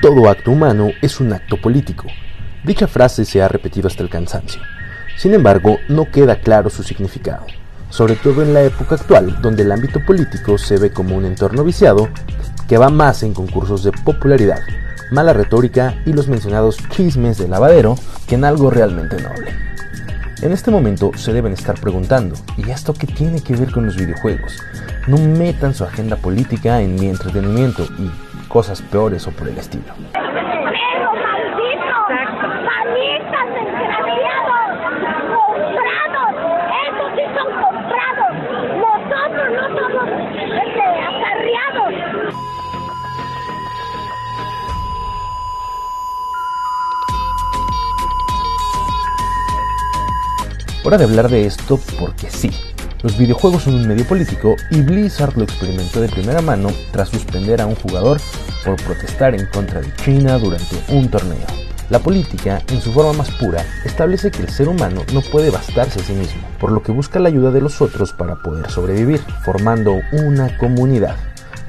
Todo acto humano es un acto político. Dicha frase se ha repetido hasta el cansancio. Sin embargo, no queda claro su significado, sobre todo en la época actual, donde el ámbito político se ve como un entorno viciado que va más en concursos de popularidad, mala retórica y los mencionados chismes de lavadero que en algo realmente noble. En este momento se deben estar preguntando, ¿y esto qué tiene que ver con los videojuegos? No metan su agenda política en mi entretenimiento y cosas peores o por el estilo. Hora de hablar de esto porque sí, los videojuegos son un medio político y Blizzard lo experimentó de primera mano tras suspender a un jugador por protestar en contra de China durante un torneo. La política, en su forma más pura, establece que el ser humano no puede bastarse a sí mismo, por lo que busca la ayuda de los otros para poder sobrevivir, formando una comunidad,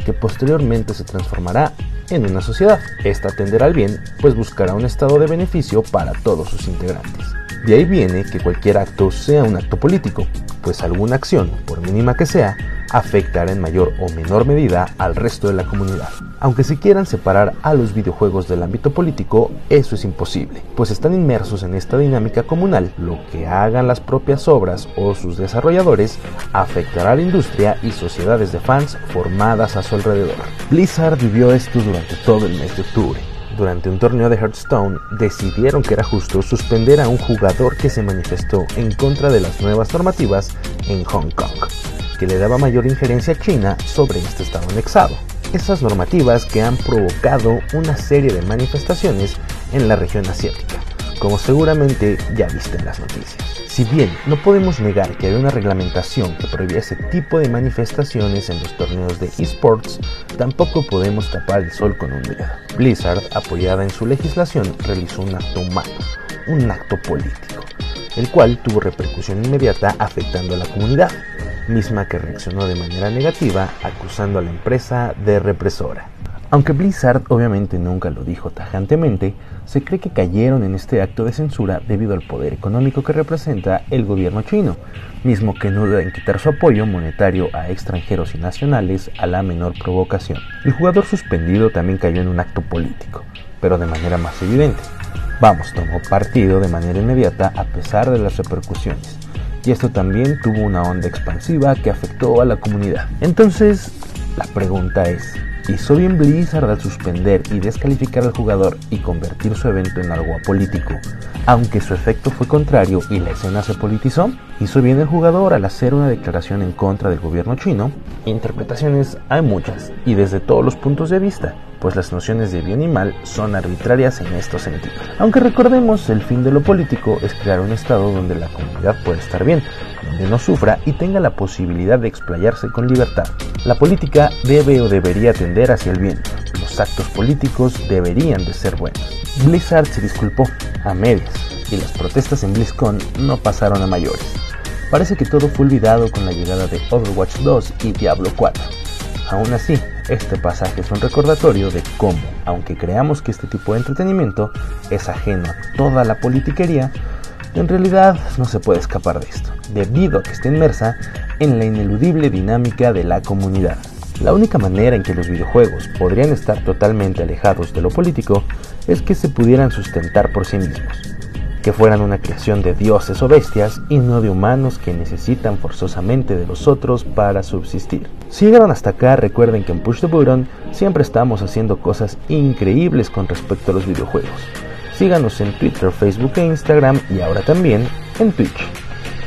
que posteriormente se transformará en una sociedad. Esta tenderá al bien, pues buscará un estado de beneficio para todos sus integrantes. De ahí viene que cualquier acto sea un acto político, pues alguna acción, por mínima que sea, afectará en mayor o menor medida al resto de la comunidad. Aunque se quieran separar a los videojuegos del ámbito político, eso es imposible, pues están inmersos en esta dinámica comunal. Lo que hagan las propias obras o sus desarrolladores afectará a la industria y sociedades de fans formadas a su alrededor. Blizzard vivió esto durante todo el mes de octubre durante un torneo de Hearthstone, decidieron que era justo suspender a un jugador que se manifestó en contra de las nuevas normativas en Hong Kong, que le daba mayor injerencia a China sobre este estado anexado. Esas normativas que han provocado una serie de manifestaciones en la región asiática, como seguramente ya viste las noticias. Si bien no podemos negar que hay una reglamentación que prohibía ese tipo de manifestaciones en los torneos de esports, tampoco podemos tapar el sol con un dedo. Blizzard, apoyada en su legislación, realizó un acto humano, un acto político, el cual tuvo repercusión inmediata afectando a la comunidad, misma que reaccionó de manera negativa acusando a la empresa de represora. Aunque Blizzard obviamente nunca lo dijo tajantemente, se cree que cayeron en este acto de censura debido al poder económico que representa el gobierno chino, mismo que no duda en quitar su apoyo monetario a extranjeros y nacionales a la menor provocación. El jugador suspendido también cayó en un acto político, pero de manera más evidente. Vamos, tomó partido de manera inmediata a pesar de las repercusiones. Y esto también tuvo una onda expansiva que afectó a la comunidad. Entonces, la pregunta es, Hizo bien Blizzard al suspender y descalificar al jugador y convertir su evento en algo apolítico, aunque su efecto fue contrario y la escena se politizó. Hizo bien el jugador al hacer una declaración en contra del gobierno chino. Interpretaciones hay muchas y desde todos los puntos de vista, pues las nociones de bien y mal son arbitrarias en estos sentidos. Aunque recordemos, el fin de lo político es crear un estado donde la comunidad puede estar bien, donde no sufra y tenga la posibilidad de explayarse con libertad. La política debe o debería tender hacia el bien. Los actos políticos deberían de ser buenos. Blizzard se disculpó a medias y las protestas en BlizzCon no pasaron a mayores. Parece que todo fue olvidado con la llegada de Overwatch 2 y Diablo 4. Aún así, este pasaje es un recordatorio de cómo, aunque creamos que este tipo de entretenimiento es ajeno a toda la politiquería, en realidad no se puede escapar de esto, debido a que está inmersa en la ineludible dinámica de la comunidad. La única manera en que los videojuegos podrían estar totalmente alejados de lo político es que se pudieran sustentar por sí mismos, que fueran una creación de dioses o bestias y no de humanos que necesitan forzosamente de los otros para subsistir. Si llegaron hasta acá, recuerden que en Push the Button siempre estamos haciendo cosas increíbles con respecto a los videojuegos. Síganos en Twitter, Facebook e Instagram y ahora también en Twitch.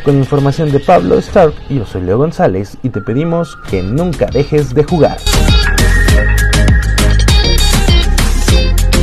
Con información de Pablo Stark, yo soy Leo González y te pedimos que nunca dejes de jugar.